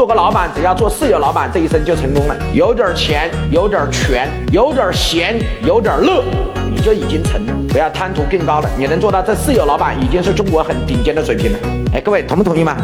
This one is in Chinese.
做个老板，只要做事业老板，这一生就成功了。有点钱，有点权，有点闲，有点乐，你就已经成了。不要贪图更高了，你能做到这事业老板，已经是中国很顶尖的水平了。哎，各位同不同意吗？